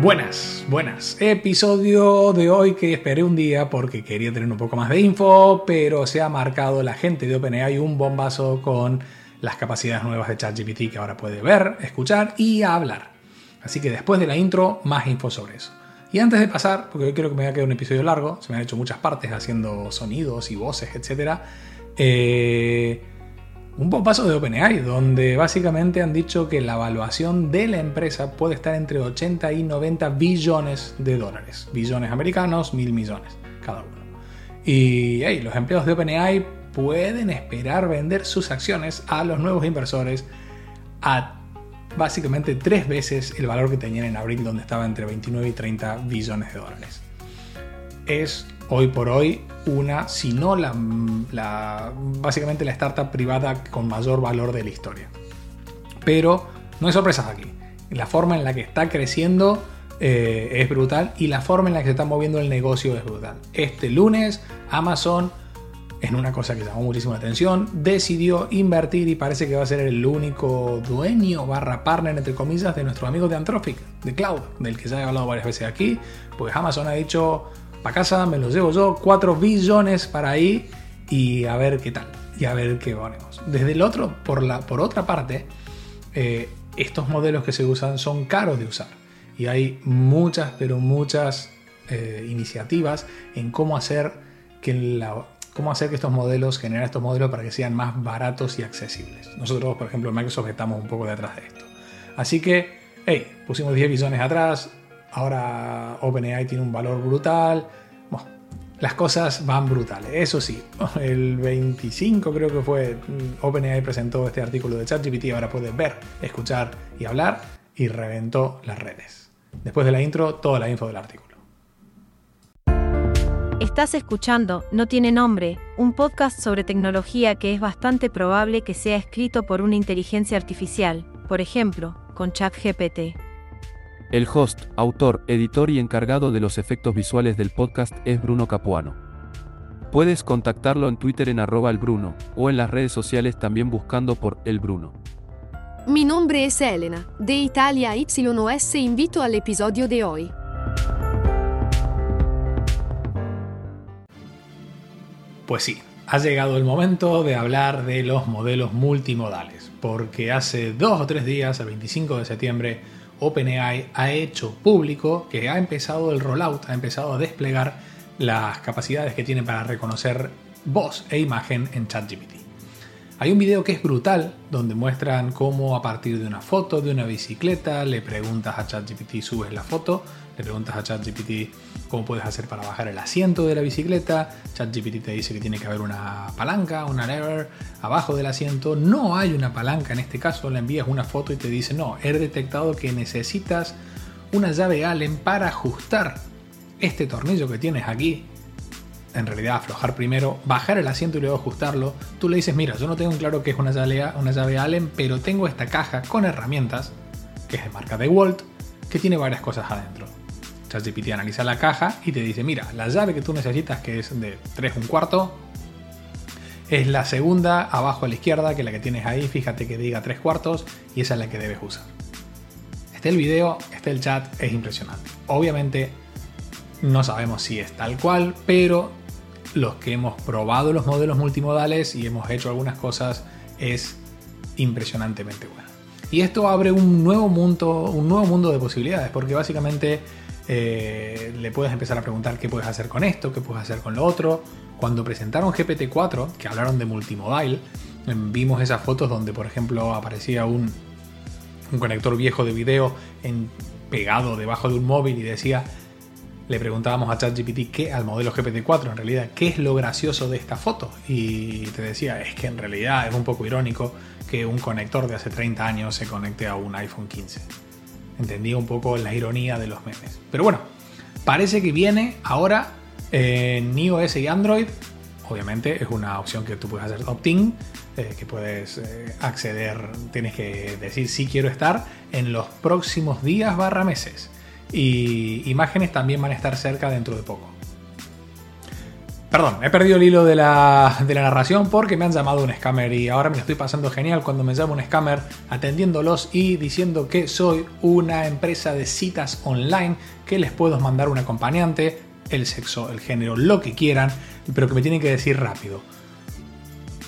Buenas, buenas. Episodio de hoy que esperé un día porque quería tener un poco más de info, pero se ha marcado la gente de OpenAI un bombazo con las capacidades nuevas de ChatGPT que ahora puede ver, escuchar y hablar. Así que después de la intro, más info sobre eso. Y antes de pasar, porque hoy creo que me va a quedar un episodio largo, se me han hecho muchas partes haciendo sonidos y voces, etc. Eh, un bombazo de OpenAI, donde básicamente han dicho que la evaluación de la empresa puede estar entre 80 y 90 billones de dólares. Billones americanos, mil millones cada uno. Y hey, los empleados de OpenAI pueden esperar vender sus acciones a los nuevos inversores a básicamente tres veces el valor que tenían en abril, donde estaba entre 29 y 30 billones de dólares. Es hoy por hoy una, si no la, básicamente la startup privada con mayor valor de la historia. Pero no hay sorpresas aquí. La forma en la que está creciendo eh, es brutal y la forma en la que se está moviendo el negocio es brutal. Este lunes Amazon, en una cosa que llamó muchísimo la atención, decidió invertir y parece que va a ser el único dueño barra partner, entre comillas, de nuestro amigo de Anthropic, de Cloud, del que ya he hablado varias veces aquí. Pues Amazon ha dicho, para casa me los llevo yo, 4 billones para ahí y a ver qué tal, y a ver qué ponemos. Desde el otro, por, la, por otra parte, eh, estos modelos que se usan son caros de usar. Y hay muchas, pero muchas eh, iniciativas en cómo hacer que la- cómo hacer que estos modelos, generar estos modelos para que sean más baratos y accesibles. Nosotros, por ejemplo, en Microsoft estamos un poco detrás de esto. Así que, hey, pusimos 10 billones atrás, ahora OpenAI tiene un valor brutal. Bueno, las cosas van brutales. Eso sí, el 25 creo que fue, mm, OpenAI presentó este artículo de ChatGPT, ahora puedes ver, escuchar y hablar, y reventó las redes. Después de la intro, toda la info del artículo. Estás escuchando No tiene nombre, un podcast sobre tecnología que es bastante probable que sea escrito por una inteligencia artificial, por ejemplo, con ChatGPT. El host, autor, editor y encargado de los efectos visuales del podcast es Bruno Capuano. Puedes contactarlo en Twitter en arroba el Bruno, o en las redes sociales también buscando por El Bruno. Mi nombre es Elena, de Italia YOS e invito al episodio de hoy. Pues sí, ha llegado el momento de hablar de los modelos multimodales, porque hace dos o tres días, el 25 de septiembre, OpenAI ha hecho público que ha empezado el rollout, ha empezado a desplegar las capacidades que tiene para reconocer voz e imagen en ChatGPT. Hay un video que es brutal, donde muestran cómo a partir de una foto de una bicicleta le preguntas a ChatGPT, subes la foto, le preguntas a ChatGPT cómo puedes hacer para bajar el asiento de la bicicleta, ChatGPT te dice que tiene que haber una palanca, una lever abajo del asiento, no hay una palanca en este caso, le envías una foto y te dice, no, he detectado que necesitas una llave Allen para ajustar este tornillo que tienes aquí en realidad aflojar primero, bajar el asiento y luego ajustarlo. Tú le dices, mira, yo no tengo en claro que es una llave, una llave Allen, pero tengo esta caja con herramientas, que es de marca DeWalt, que tiene varias cosas adentro. ChatGPT analiza la caja y te dice, mira, la llave que tú necesitas, que es de 3 un cuarto, es la segunda abajo a la izquierda, que es la que tienes ahí, fíjate que diga 3 cuartos, y esa es la que debes usar. Este el video, este el chat, es impresionante. Obviamente no sabemos si es tal cual, pero los que hemos probado los modelos multimodales y hemos hecho algunas cosas es impresionantemente bueno. Y esto abre un nuevo mundo, un nuevo mundo de posibilidades, porque básicamente eh, le puedes empezar a preguntar qué puedes hacer con esto, qué puedes hacer con lo otro. Cuando presentaron GPT-4, que hablaron de multimodal, em, vimos esas fotos donde, por ejemplo, aparecía un, un conector viejo de video pegado debajo de un móvil y decía le preguntábamos a ChatGPT qué al modelo GPT-4 en realidad qué es lo gracioso de esta foto y te decía es que en realidad es un poco irónico que un conector de hace 30 años se conecte a un iPhone 15 entendía un poco la ironía de los memes. Pero bueno, parece que viene ahora en iOS y Android. Obviamente es una opción que tú puedes hacer opt-in, eh, que puedes eh, acceder, tienes que decir si quiero estar en los próximos días barra meses. Y imágenes también van a estar cerca dentro de poco. Perdón, he perdido el hilo de la, de la, narración porque me han llamado un scammer y ahora me lo estoy pasando genial cuando me llama un scammer atendiéndolos y diciendo que soy una empresa de citas online, que les puedo mandar un acompañante, el sexo, el género, lo que quieran, pero que me tienen que decir rápido.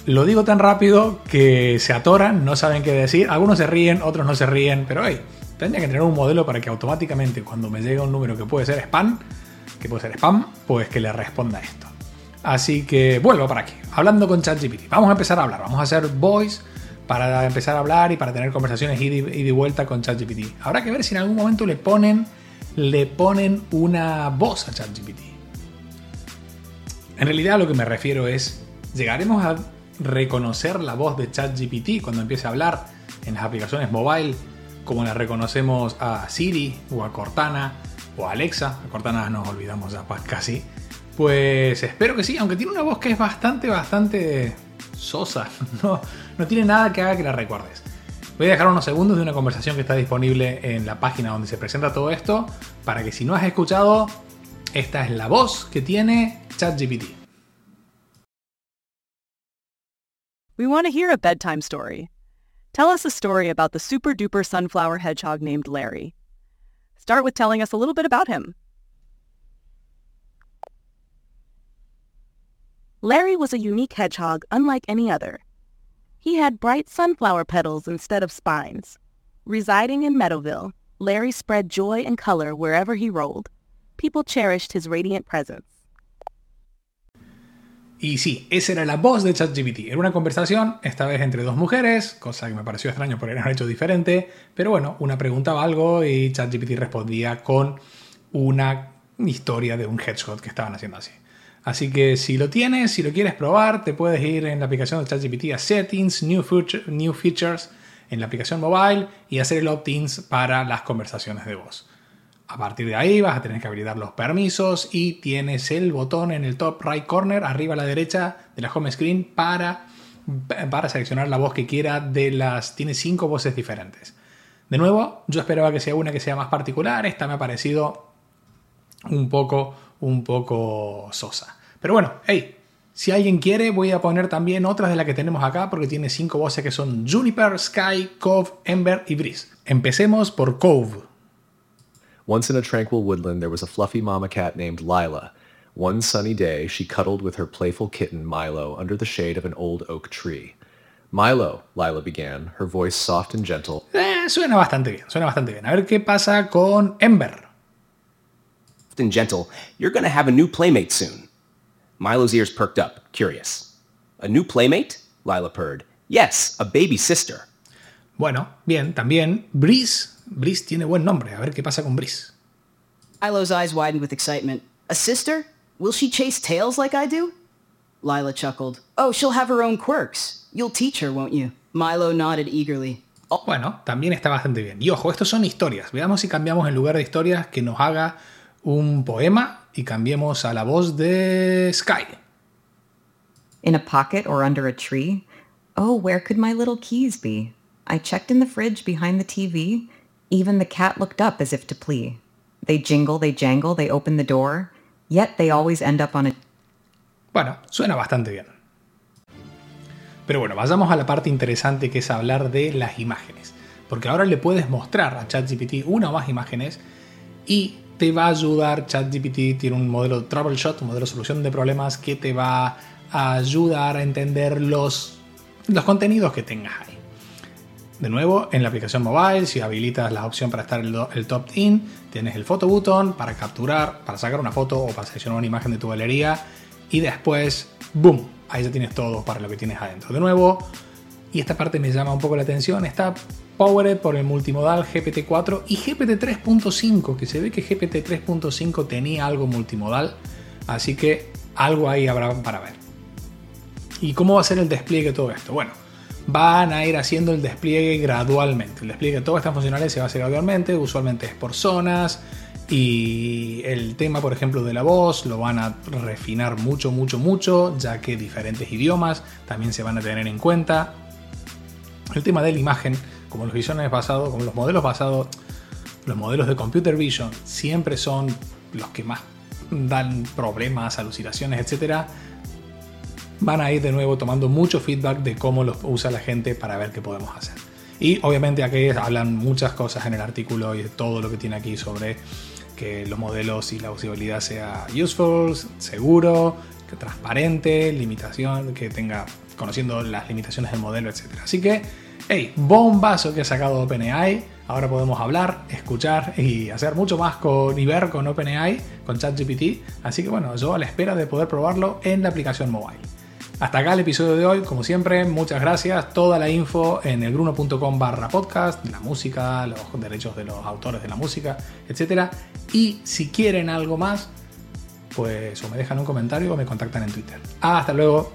Lo digo tan rápido que se atoran, no saben qué decir, algunos se ríen, otros no se ríen, pero hey, tendría que tener un modelo para que automáticamente cuando me llegue un número que puede ser spam, que puede ser spam, pues que le responda esto. Así que vuelvo para aquí, hablando con ChatGPT. Vamos a empezar a hablar, vamos a hacer voice para empezar a hablar y para tener conversaciones y de vuelta con ChatGPT. Habrá que ver si en algún momento le ponen, le ponen una voz a ChatGPT. En realidad a lo que me refiero es, llegaremos a reconocer la voz de ChatGPT cuando empiece a hablar en las aplicaciones mobile, como la reconocemos a Siri o a Cortana o a Alexa. A Cortana nos olvidamos ya casi. Pues espero que sí, aunque tiene una voz que es bastante, bastante sosa. No, no tiene nada que haga que la recuerdes. Voy a dejar unos segundos de una conversación que está disponible en la página donde se presenta todo esto, para que si no has escuchado, esta es la voz que tiene ChatGPT. We want to hear a bedtime story. Tell us a story about the super duper sunflower hedgehog named Larry. Start with telling us a little bit about him. Larry was a unique hedgehog unlike any other. He had bright sunflower petals instead of spines. Residing in Meadowville, Larry spread joy and color wherever he rolled. People cherished his radiant presence. Y sí, esa era la voz de ChatGPT. Era una conversación, esta vez entre dos mujeres, cosa que me pareció extraño porque era un hecho diferente, pero bueno, una preguntaba algo y ChatGPT respondía con una historia de un hedgehog que estaban haciendo así. Así que si lo tienes, si lo quieres probar, te puedes ir en la aplicación de ChatGPT a Settings, New, New Features, en la aplicación mobile y hacer el opt-ins para las conversaciones de voz. A partir de ahí vas a tener que habilitar los permisos y tienes el botón en el top right corner, arriba a la derecha de la home screen, para, para seleccionar la voz que quiera de las... Tiene cinco voces diferentes. De nuevo, yo esperaba que sea una que sea más particular, esta me ha parecido un poco un poco sosa. Pero bueno, hey, si alguien quiere, voy a poner también otras de las que tenemos acá porque tiene cinco voces que son Juniper, Sky, Cove, Ember y Breeze. Empecemos por Cove. Once in a tranquil woodland there was a fluffy mama cat named Lila. One sunny day she cuddled with her playful kitten Milo under the shade of an old oak tree. Milo, Lila began, her voice soft and gentle. Eh, suena bastante bien, suena bastante bien. A ver qué pasa con Ember. and gentle, you're going to have a new playmate soon. Milo's ears perked up, curious. A new playmate? Lila purred. Yes, a baby sister. Bueno, bien, también Breeze. Breeze tiene buen nombre. A ver qué pasa con Breeze. Milo's eyes widened with excitement. A sister? Will she chase tails like I do? Lila chuckled. Oh, she'll have her own quirks. You'll teach her, won't you? Milo nodded eagerly. Oh, bueno, también está bastante bien. Y ojo, estos son historias. Veamos si cambiamos en lugar de historias que nos haga un poema y cambiemos a la voz de Sky. In a pocket or under a tree? Oh, where could my little keys be? I checked in the fridge behind the TV. Even the cat looked up as if to plea. They jingle, they jangle, they open the door. Yet they always end up on a... Bueno, suena bastante bien. Pero bueno, vayamos a la parte interesante que es hablar de las imágenes. Porque ahora le puedes mostrar a ChatGPT una o más imágenes y te va a ayudar. ChatGPT tiene un modelo de troubleshot, un modelo de solución de problemas que te va a ayudar a entender los, los contenidos que tengas ahí. De nuevo, en la aplicación mobile, si habilitas la opción para estar el, top in, tienes el photo button para capturar, para sacar una foto o para seleccionar una imagen de tu galería y después, boom, ahí ya tienes todo para lo que tienes adentro. De nuevo, y esta parte me llama un poco la atención, está powered por el multimodal GPT-4 y GPT 3.5, que se ve que GPT 3.5 tenía algo multimodal, así que algo ahí habrá para ver. ¿Y cómo va a ser el despliegue de todo esto? Bueno, van a ir haciendo el despliegue gradualmente. El despliegue de todas estas funcionalidades se va a hacer gradualmente, usualmente es por zonas. Y el tema, por ejemplo, de la voz lo van a refinar mucho, mucho, mucho, ya que diferentes idiomas también se van a tener en cuenta. El tema de la imagen, como los visiones basados, como los modelos basados, los modelos de computer vision siempre son los que más dan problemas, alucinaciones, etcétera, van a ir de nuevo tomando mucho feedback de cómo los usa la gente para ver qué podemos hacer. Y obviamente aquí hablan muchas cosas en el artículo y de todo lo que tiene aquí sobre que los modelos y la usabilidad sea useful, seguro, transparente, limitación, que tenga conociendo las limitaciones del modelo, etc. Así que, hey, bombazo que ha sacado OpenAI. Ahora podemos hablar, escuchar y hacer mucho más con y ver con OpenAI, con ChatGPT. Así que bueno, yo a la espera de poder probarlo en la aplicación mobile. Hasta acá el episodio de hoy, como siempre, muchas gracias. Toda la info en elbruno.com barra podcast, la música, los derechos de los autores de la música, etc. Y si quieren algo más, pues o me dejan un comentario o me contactan en Twitter. Hasta luego.